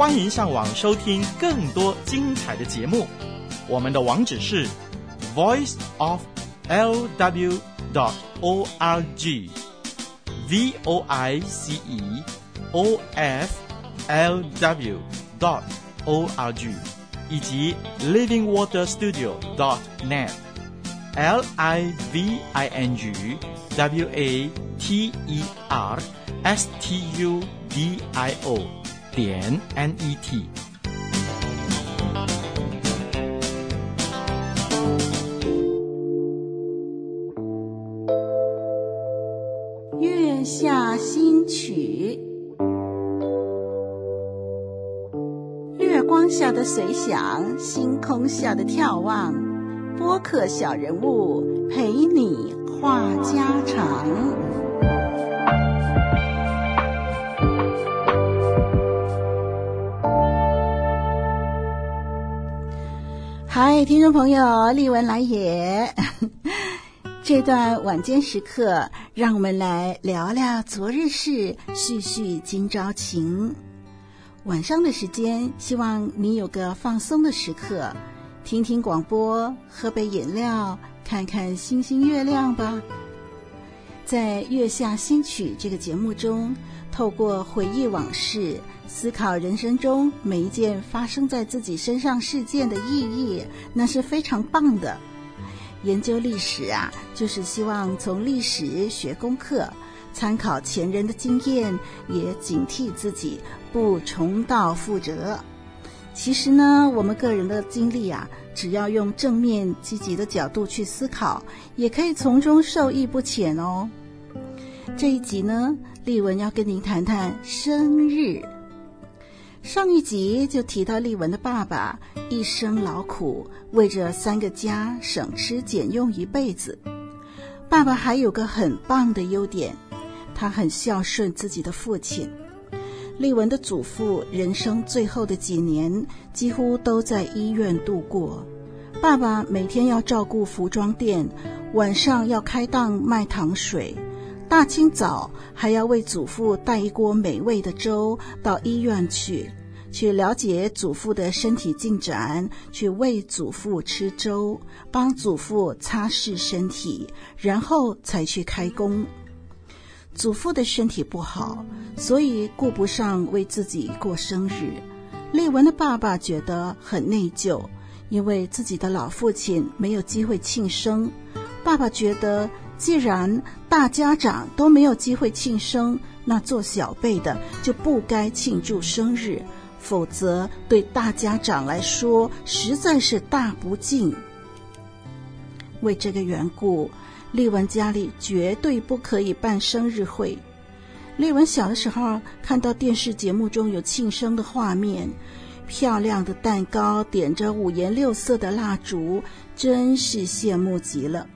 欢迎上网收听更多精彩的节目。我们的网址是 voice of l w dot o r g，v o i c e o f l w dot o r g，以及 living water studio dot net，l i v i n g w a t e r s t u d i o 点 n e t。月下新曲，月光下的随想，星空下的眺望，播客小人物陪你话家常。嗨，听众朋友，丽文来也。这段晚间时刻，让我们来聊聊昨日事，叙叙今朝情。晚上的时间，希望你有个放松的时刻，听听广播，喝杯饮料，看看星星月亮吧。在《月下新曲》这个节目中，透过回忆往事，思考人生中每一件发生在自己身上事件的意义，那是非常棒的。研究历史啊，就是希望从历史学功课，参考前人的经验，也警惕自己不重蹈覆辙。其实呢，我们个人的经历啊，只要用正面积极的角度去思考，也可以从中受益不浅哦。这一集呢，丽文要跟您谈谈生日。上一集就提到丽文的爸爸一生劳苦，为着三个家省吃俭用一辈子。爸爸还有个很棒的优点，他很孝顺自己的父亲。丽文的祖父人生最后的几年几乎都在医院度过。爸爸每天要照顾服装店，晚上要开档卖糖水。大清早还要为祖父带一锅美味的粥到医院去，去了解祖父的身体进展，去喂祖父吃粥，帮祖父擦拭身体，然后才去开工。祖父的身体不好，所以顾不上为自己过生日。丽文的爸爸觉得很内疚，因为自己的老父亲没有机会庆生。爸爸觉得。既然大家长都没有机会庆生，那做小辈的就不该庆祝生日，否则对大家长来说实在是大不敬。为这个缘故，丽文家里绝对不可以办生日会。丽文小的时候看到电视节目中有庆生的画面，漂亮的蛋糕，点着五颜六色的蜡烛，真是羡慕极了。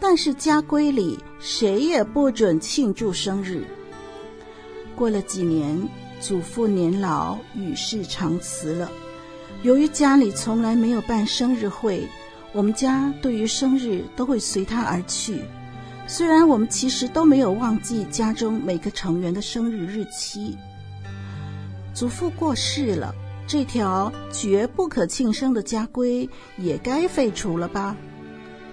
但是家规里谁也不准庆祝生日。过了几年，祖父年老，与世长辞了。由于家里从来没有办生日会，我们家对于生日都会随他而去。虽然我们其实都没有忘记家中每个成员的生日日期。祖父过世了，这条绝不可庆生的家规也该废除了吧？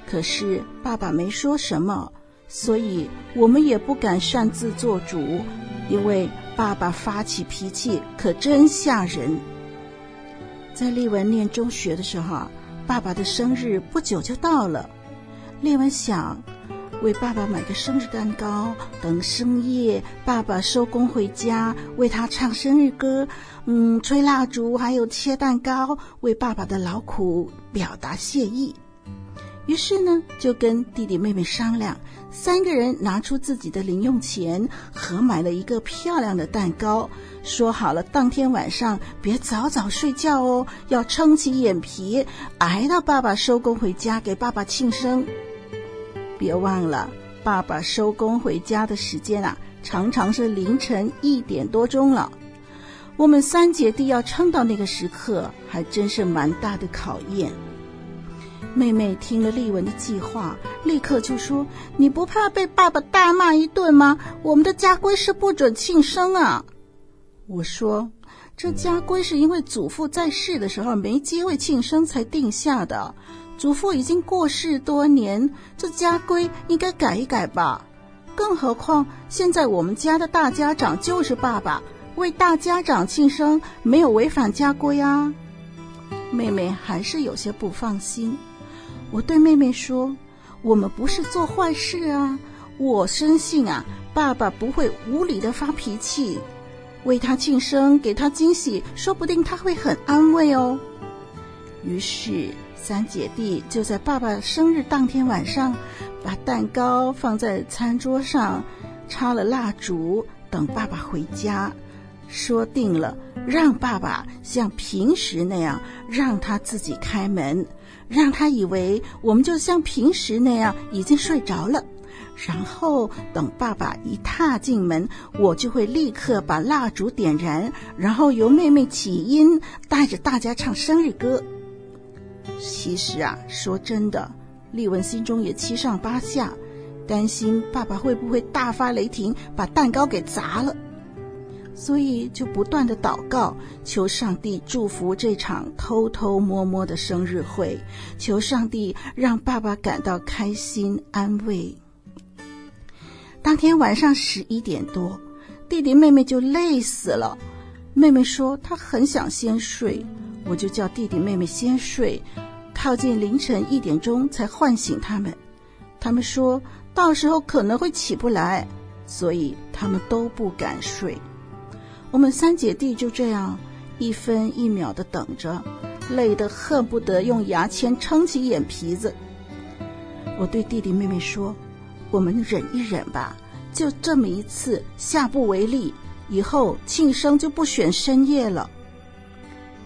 可是爸爸没说什么，所以我们也不敢擅自做主，因为爸爸发起脾气可真吓人。在丽文念中学的时候，爸爸的生日不久就到了。丽文想为爸爸买个生日蛋糕，等深夜爸爸收工回家，为他唱生日歌，嗯，吹蜡烛，还有切蛋糕，为爸爸的劳苦表达谢意。于是呢，就跟弟弟妹妹商量，三个人拿出自己的零用钱，合买了一个漂亮的蛋糕，说好了当天晚上别早早睡觉哦，要撑起眼皮，挨到爸爸收工回家给爸爸庆生。别忘了，爸爸收工回家的时间啊，常常是凌晨一点多钟了。我们三姐弟要撑到那个时刻，还真是蛮大的考验。妹妹听了丽文的计划，立刻就说：“你不怕被爸爸大骂一顿吗？我们的家规是不准庆生啊。”我说：“这家规是因为祖父在世的时候没机会庆生才定下的。祖父已经过世多年，这家规应该改一改吧。更何况现在我们家的大家长就是爸爸，为大家长庆生没有违反家规啊。妹妹还是有些不放心。我对妹妹说：“我们不是做坏事啊，我深信啊，爸爸不会无理的发脾气。为他庆生，给他惊喜，说不定他会很安慰哦。”于是。三姐弟就在爸爸生日当天晚上，把蛋糕放在餐桌上，插了蜡烛，等爸爸回家。说定了，让爸爸像平时那样，让他自己开门，让他以为我们就像平时那样已经睡着了。然后等爸爸一踏进门，我就会立刻把蜡烛点燃，然后由妹妹起音，带着大家唱生日歌。其实啊，说真的，丽文心中也七上八下，担心爸爸会不会大发雷霆，把蛋糕给砸了，所以就不断的祷告，求上帝祝福这场偷偷摸摸的生日会，求上帝让爸爸感到开心安慰。当天晚上十一点多，弟弟妹妹就累死了，妹妹说她很想先睡，我就叫弟弟妹妹先睡。靠近凌晨一点钟才唤醒他们，他们说到时候可能会起不来，所以他们都不敢睡。我们三姐弟就这样一分一秒的等着，累得恨不得用牙签撑起眼皮子。我对弟弟妹妹说：“我们忍一忍吧，就这么一次，下不为例，以后庆生就不选深夜了。”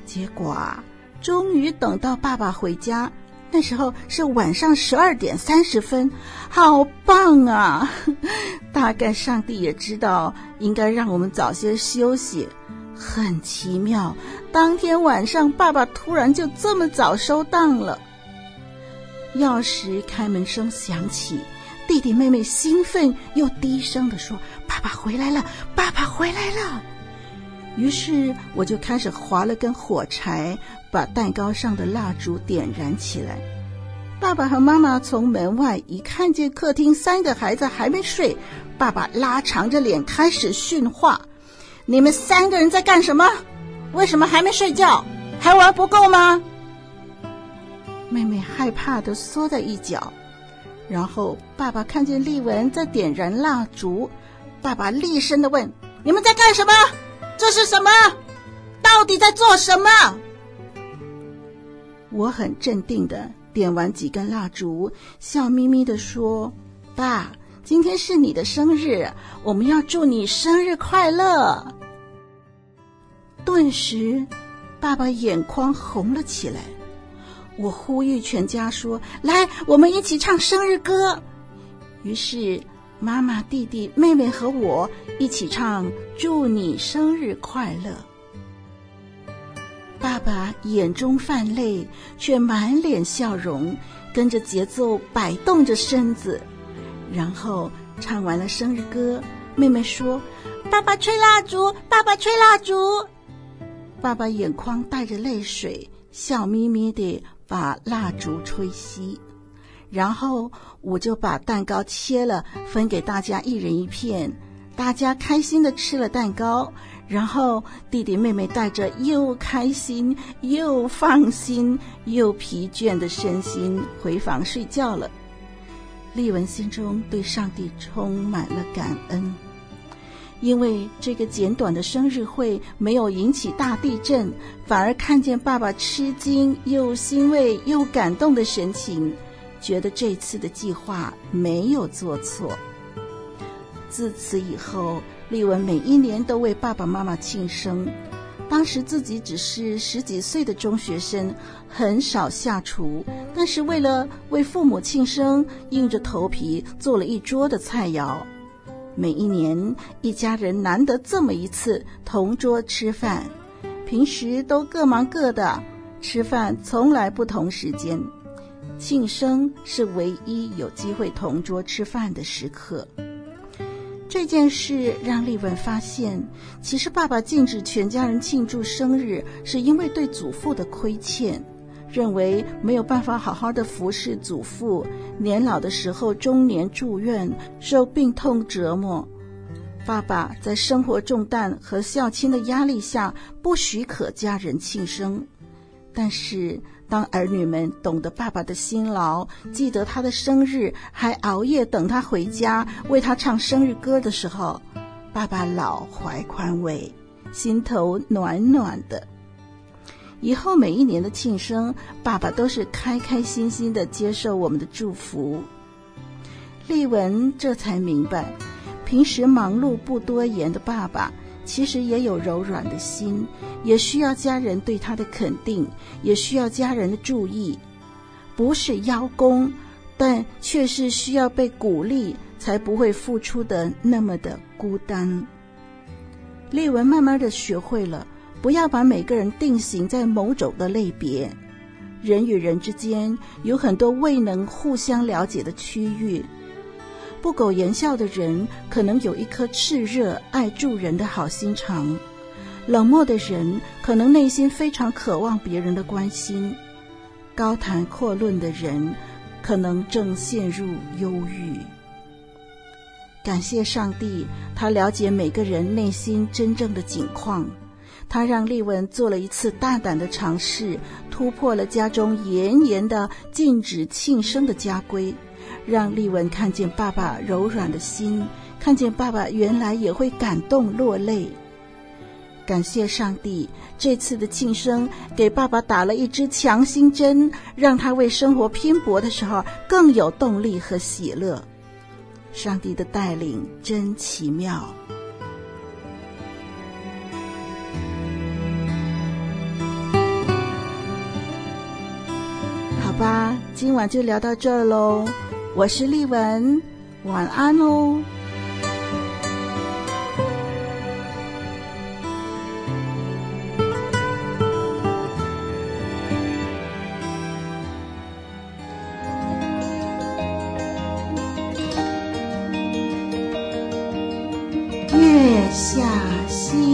结果啊。终于等到爸爸回家，那时候是晚上十二点三十分，好棒啊！大概上帝也知道应该让我们早些休息。很奇妙，当天晚上爸爸突然就这么早收档了。钥匙开门声响起，弟弟妹妹兴奋又低声地说：“爸爸回来了，爸爸回来了。”于是我就开始划了根火柴。把蛋糕上的蜡烛点燃起来。爸爸和妈妈从门外一看见客厅三个孩子还没睡，爸爸拉长着脸开始训话：“你们三个人在干什么？为什么还没睡觉？还玩不够吗？”妹妹害怕地缩在一角。然后爸爸看见丽文在点燃蜡烛，爸爸厉声地问：“你们在干什么？这是什么？到底在做什么？”我很镇定的点完几根蜡烛，笑眯眯的说：“爸，今天是你的生日，我们要祝你生日快乐。”顿时，爸爸眼眶红了起来。我呼吁全家说：“来，我们一起唱生日歌。”于是，妈妈、弟弟、妹妹和我一起唱：“祝你生日快乐。”爸爸眼中泛泪，却满脸笑容，跟着节奏摆动着身子，然后唱完了生日歌。妹妹说：“爸爸吹蜡烛，爸爸吹蜡烛。”爸爸眼眶带着泪水，笑眯眯地把蜡烛吹熄。然后我就把蛋糕切了，分给大家一人一片。大家开心的吃了蛋糕。然后弟弟妹妹带着又开心又放心又疲倦的身心回房睡觉了。丽文心中对上帝充满了感恩，因为这个简短的生日会没有引起大地震，反而看见爸爸吃惊又欣慰又感动的神情，觉得这次的计划没有做错。自此以后，丽文每一年都为爸爸妈妈庆生。当时自己只是十几岁的中学生，很少下厨，但是为了为父母庆生，硬着头皮做了一桌的菜肴。每一年，一家人难得这么一次同桌吃饭，平时都各忙各的，吃饭从来不同时间。庆生是唯一有机会同桌吃饭的时刻。这件事让丽文发现，其实爸爸禁止全家人庆祝生日，是因为对祖父的亏欠，认为没有办法好好的服侍祖父，年老的时候终年住院，受病痛折磨。爸爸在生活重担和孝亲的压力下，不许可家人庆生。但是，当儿女们懂得爸爸的辛劳，记得他的生日，还熬夜等他回家，为他唱生日歌的时候，爸爸老怀宽慰，心头暖暖的。以后每一年的庆生，爸爸都是开开心心的接受我们的祝福。丽文这才明白，平时忙碌不多言的爸爸。其实也有柔软的心，也需要家人对他的肯定，也需要家人的注意。不是邀功，但却是需要被鼓励，才不会付出的那么的孤单。丽文慢慢的学会了，不要把每个人定型在某种的类别。人与人之间有很多未能互相了解的区域。不苟言笑的人，可能有一颗炽热爱助人的好心肠；冷漠的人，可能内心非常渴望别人的关心；高谈阔论的人，可能正陷入忧郁。感谢上帝，他了解每个人内心真正的境况。他让丽文做了一次大胆的尝试，突破了家中严严的禁止庆生的家规。让丽文看见爸爸柔软的心，看见爸爸原来也会感动落泪。感谢上帝，这次的庆生给爸爸打了一支强心针，让他为生活拼搏的时候更有动力和喜乐。上帝的带领真奇妙。好吧，今晚就聊到这儿喽。我是丽文，晚安哦。月下。